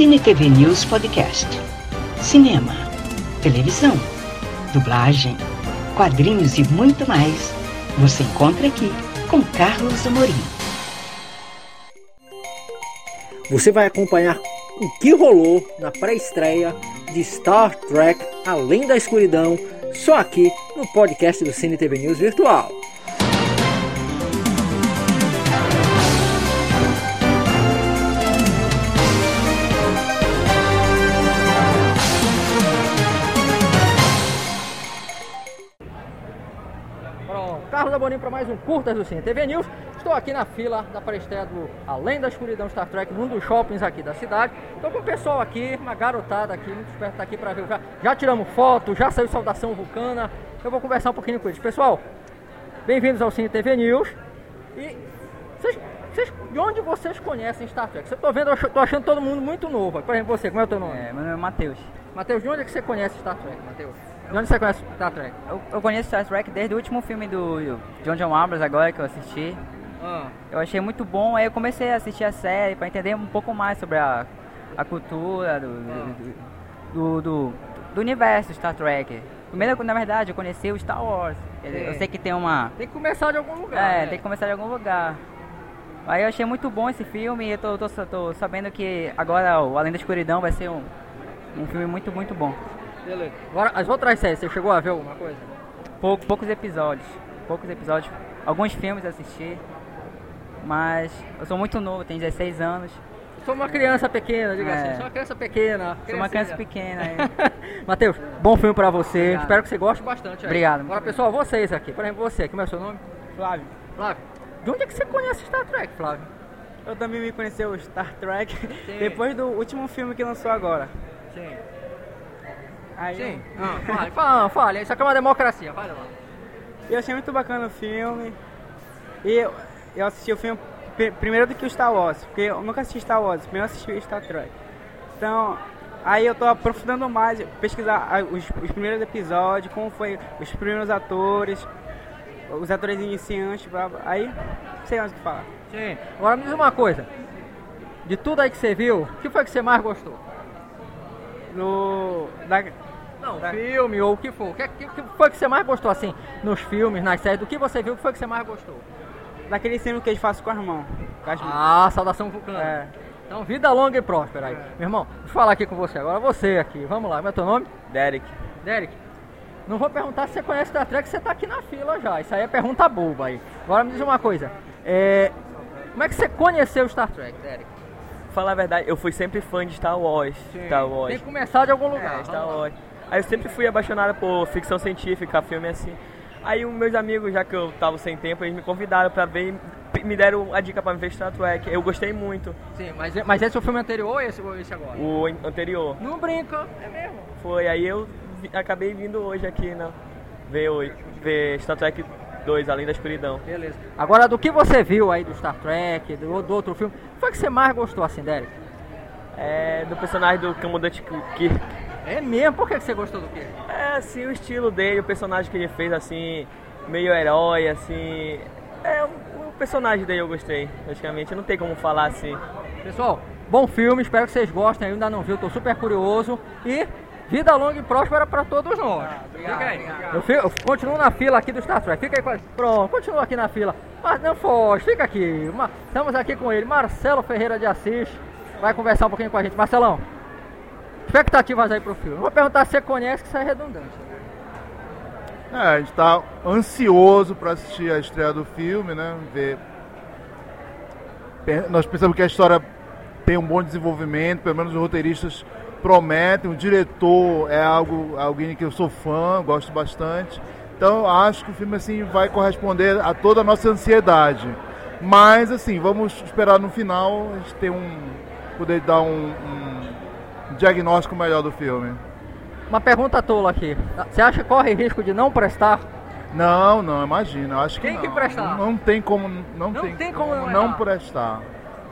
Cine TV News Podcast. Cinema, televisão, dublagem, quadrinhos e muito mais. Você encontra aqui com Carlos Amorim. Você vai acompanhar o que rolou na pré-estreia de Star Trek Além da Escuridão, só aqui no podcast do Cine TV News Virtual. Pronto, Carlos Abonim para mais um Curtas do Cine TV News. Estou aqui na fila da pré-estreia do Além da Escuridão Star Trek, num dos shoppings aqui da cidade. Estou com o pessoal aqui, uma garotada aqui, muito esperto tá aqui para ver. Já, já tiramos foto, já saiu saudação vulcana. Eu vou conversar um pouquinho com eles. Pessoal, bem-vindos ao Cine TV News. E vocês, vocês, de onde vocês conhecem Star Trek? Eu tô vendo, eu tô achando todo mundo muito novo. Por exemplo, você, como é o teu nome? É, meu nome é Matheus. Matheus, de onde é que você conhece Star Trek, Matheus? De onde você conhece Star Trek? Eu, eu conheço Star Trek desde o último filme do John John Abrams agora que eu assisti. Ah, Eu achei muito bom, aí eu comecei a assistir a série para entender um pouco mais sobre a, a cultura do do, do, do- do universo Star Trek. Primeiro, na verdade, eu conheci o Star Wars. Dizer, Eu Sim. sei que tem uma... tem que começar de algum lugar. É, né? tem que começar de algum lugar. Aí eu achei muito bom esse filme e eu tô, tô, tô sabendo que agora o Além da Escuridão vai ser um, um filme muito, muito bom. Beleza. Agora, as outras séries, você chegou a ver alguma coisa? Pouco, poucos episódios. Poucos episódios. Alguns filmes assisti. Mas eu sou muito novo, tenho 16 anos. Sou uma criança pequena, diga É. assim. Sou uma criança pequena. Sou uma criança pequena. aí. Matheus, bom filme pra você. Obrigado. Espero que você goste bastante. aí. Obrigado, Agora, pessoal, vocês aqui. Por exemplo, você. Como é o seu nome? Flávio, Flávio. De onde é que você conhece Star Trek, Flávio? eu também me conheceu o Star Trek Sim. depois do último filme que lançou agora. Sim. Aí Sim. Ah, fale, fale, fale. Isso aqui é uma democracia. Fale lá. eu achei muito bacana o filme. E eu, eu assisti o filme pri- primeiro do que o Star Wars, porque eu nunca assisti Star Wars, primeiro eu assisti o Star Trek. Então, aí eu tô aprofundando mais, pesquisar os, os primeiros episódios, como foi os primeiros atores, os atores iniciantes, blá, blá. aí não sei mais o que falar. Sim. Agora me diz uma coisa. De tudo aí que você viu, o que foi que você mais gostou? No, da, Não, Tá. filme ou o que for. O que, que, foi que você mais gostou, assim, nos filmes, nas séries? Do que você viu, o que foi que você mais gostou? daquele filme que eles fazem com as mãos. Com as mãos. Ah, saudação vulcana. É. Então, vida longa e próspera aí. Meu irmão, eu falar aqui com você. Agora você aqui. Vamos lá, como é teu nome? Derek. Derek. Não vou perguntar se você conhece Star Trek, você tá aqui na fila já. Isso aí é pergunta boba aí. Agora me diz uma coisa. É... Como é que você conheceu Star Trek, Derek? Falar a verdade, eu fui sempre fã de Star Wars. Star Wars. Tem que começar de algum lugar. É, Star. Wars. Aí eu sempre fui apaixonado por ficção científica, filme assim. Aí os meus amigos, já que eu tava sem tempo, eles me convidaram pra ver e me deram a dica pra ver Star Trek. Eu gostei muito. Sim, mas, mas esse é o filme anterior ou esse, ou esse agora? O an- anterior Não brinca, é mesmo. foi, aí eu vi- acabei vindo hoje aqui, né? Ver, hoje, ver Star Trek 2, Além da Escuridão. Beleza. Agora, do que você viu aí do Star Trek, do, do outro filme, o que foi que você mais gostou assim, Derek? É do personagem do Commandante Kirk. É mesmo? Por que você gostou do quê? É assim o estilo dele, o personagem que ele fez assim, meio herói, assim. É o, personagem dele eu gostei, praticamente. Não tem como falar assim. Pessoal, bom filme, espero que vocês gostem. Eu ainda não vi, eu tô super curioso. E vida longa e próspera pra todos nós. Fica aí. Eu, fi- eu continuo na fila aqui do Star Trek. Fica aí com a... Pronto, continua aqui na fila. Mas não foge, fica aqui. Estamos aqui com ele, Marcelo Ferreira de Assis. Vai conversar um pouquinho com a gente. Marcelão, expectativas aí pro filme. Vou perguntar se você conhece, que isso é redundante. É, a gente tá ansioso para assistir a estreia do filme, né? Ver. Nós pensamos que a história tem um bom desenvolvimento, pelo menos os roteiristas prometem, o diretor é algo, alguém que eu sou fã, gosto bastante. Então acho que o filme assim vai corresponder a toda a nossa ansiedade. Mas assim, vamos esperar no final a gente ter um. poder dar um, um diagnóstico melhor do filme. Uma pergunta tola aqui. Você acha que corre risco de não prestar? Não, não, imagina. Acho que Tem não. que prestar. Não, não tem como, não, Não tem, tem como não não prestar.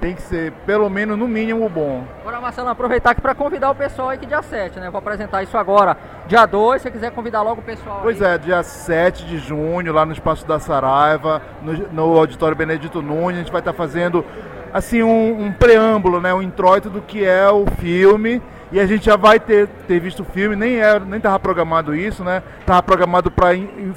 Tem que ser, pelo menos, no mínimo, bom. Agora, Marcelo, aproveitar aqui para convidar o pessoal aí que dia 7, né? Vou apresentar isso agora. Dia 2, se você quiser convidar logo o pessoal Pois aí. é, dia 7 de junho, lá no Espaço da Saraiva, no, no Auditório Benedito Nunes, a gente vai estar fazendo assim um, um preâmbulo, né, um introito do que é o filme e a gente já vai ter, ter visto o filme, nem era, nem estava programado isso, né? Estava programado para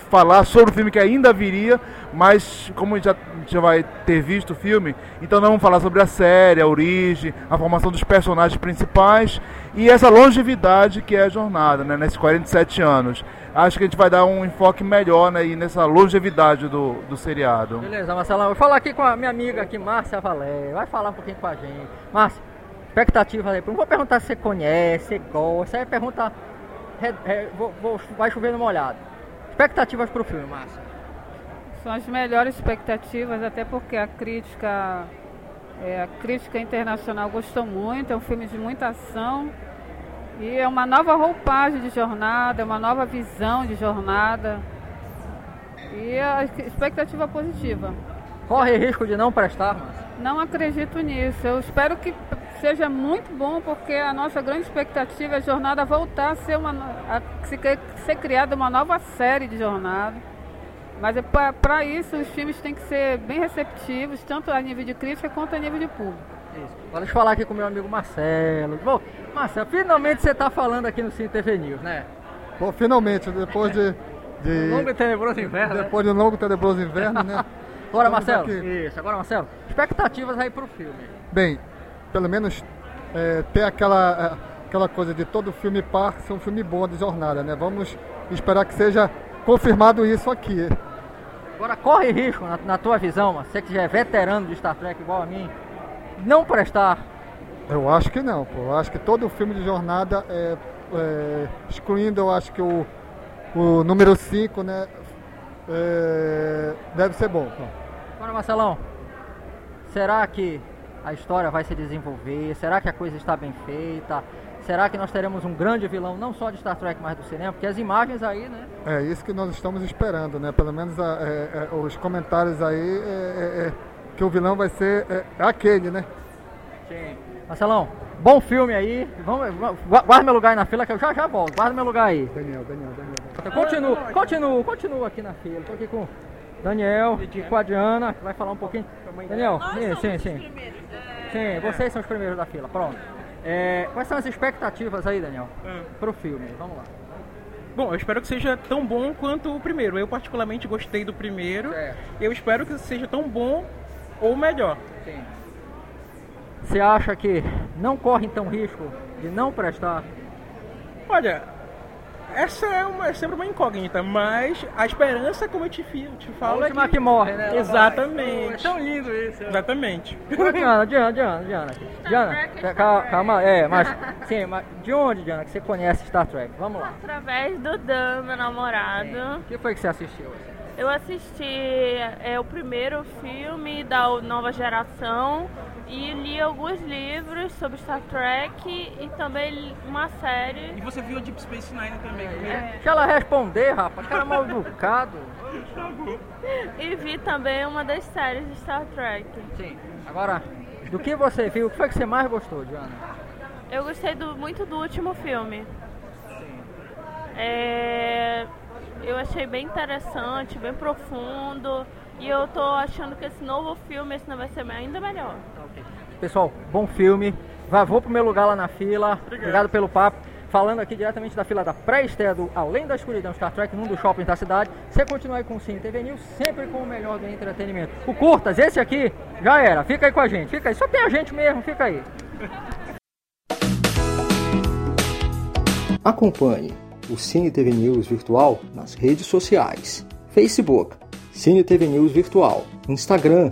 falar sobre o filme que ainda viria, mas como a gente já, já vai ter visto o filme, então nós vamos falar sobre a série, a origem, a formação dos personagens principais e essa longevidade que é a jornada, né? Nesses 47 anos. Acho que a gente vai dar um enfoque melhor né, nessa longevidade do, do seriado. Beleza, Marcelão. Vou falar aqui com a minha amiga aqui, Márcia Valé. Vai falar um pouquinho com a gente. Márcia, expectativa aí. Não vou perguntar se você conhece, se gosta. Aí pergunta. É, é, vou, vou, vai chover no molhado. Expectativas para o filme, Márcia? São as melhores expectativas, até porque a crítica, é, a crítica internacional gostou muito. É um filme de muita ação. E é uma nova roupagem de jornada, é uma nova visão de jornada. E a expectativa positiva. Corre risco de não prestar, Márcia? Não acredito nisso. Eu espero que seja muito bom, porque a nossa grande expectativa é a jornada voltar a ser, uma, a ser criada uma nova série de jornada. Mas é para isso os filmes têm que ser bem receptivos, tanto a nível de crítica quanto a nível de público. Isso. Agora deixa eu falar aqui com meu amigo Marcelo. Bom, Marcelo, finalmente você está falando aqui no Cine TV News, né? Bom, finalmente, depois de. de longo e tenebroso inverno. Depois né? de um longo e tenebroso inverno, né? agora, Marcelo. Aqui. Isso, agora, Marcelo. Expectativas aí para o filme. Bem, pelo menos é, ter aquela, é, aquela coisa de todo filme par ser um filme bom de jornada, né? Vamos esperar que seja confirmado isso aqui. Agora corre risco, na, na tua visão, você que já é veterano de Star Trek igual a mim, não prestar. Eu acho que não, pô. Eu acho que todo filme de jornada, é, é, excluindo, eu acho que o, o número 5, né? É, deve ser bom. Pô. Agora, Marcelão, será que a história vai se desenvolver? Será que a coisa está bem feita? Será que nós teremos um grande vilão, não só de Star Trek, mas do cinema? Porque as imagens aí, né? É isso que nós estamos esperando, né? Pelo menos a, é, é, os comentários aí é, é, é que o vilão vai ser é, aquele, né? Sim. Marcelão, bom filme aí. Vamos, guarda meu lugar aí na fila que eu já já volto. Guarda meu lugar aí. Daniel, Daniel, Daniel. Continuo, continuo, continuo aqui na fila. Tô aqui com Daniel e com a Diana, que vai falar um pouquinho. Daniel, sim, sim, sim. Sim, vocês são os primeiros da fila, pronto. É, quais são as expectativas aí, Daniel, hum. pro filme? Vamos lá. Bom, eu espero que seja tão bom quanto o primeiro. Eu particularmente gostei do primeiro. Certo. Eu espero que seja tão bom ou melhor. Sim. Você acha que não corre então risco de não prestar? Olha, essa é, uma, é sempre uma incógnita, mas a esperança, como eu te, te falo. A última é que, que morre, né? Exatamente. É tão lindo isso. Exatamente. Diana, Diana, Diana, Diana. Diana, calma, calma, é, mas. Sim, mas de onde, Diana, que você conhece Star Trek? Vamos lá. Através do Dan, meu namorado. O que foi que você assistiu? Eu assisti é, o primeiro filme da nova geração e li alguns livros sobre Star Trek e também uma série. E você viu a Deep Space Nine também? É. é. Deixa ela responder, rapaz, cara mal educado. e vi também uma das séries de Star Trek. Sim. Agora, do que você viu, o que foi que você mais gostou, Diana? Eu gostei do, muito do último filme. Sim. É, eu achei bem interessante, bem profundo. E eu tô achando que esse novo filme esse não vai ser ainda melhor. Pessoal, bom filme. Vá, vou pro meu lugar lá na fila. Obrigado, Obrigado pelo papo. Falando aqui diretamente da fila da pré-estreia do Além da Escuridão Star Trek, num dos shoppings da cidade. Você continua aí com o Cine TV News, sempre com o melhor do entretenimento. O Curtas, esse aqui, já era. Fica aí com a gente, fica aí. Só tem a gente mesmo, fica aí. Acompanhe o Cine TV News virtual nas redes sociais. Facebook, Cine TV News Virtual. Instagram,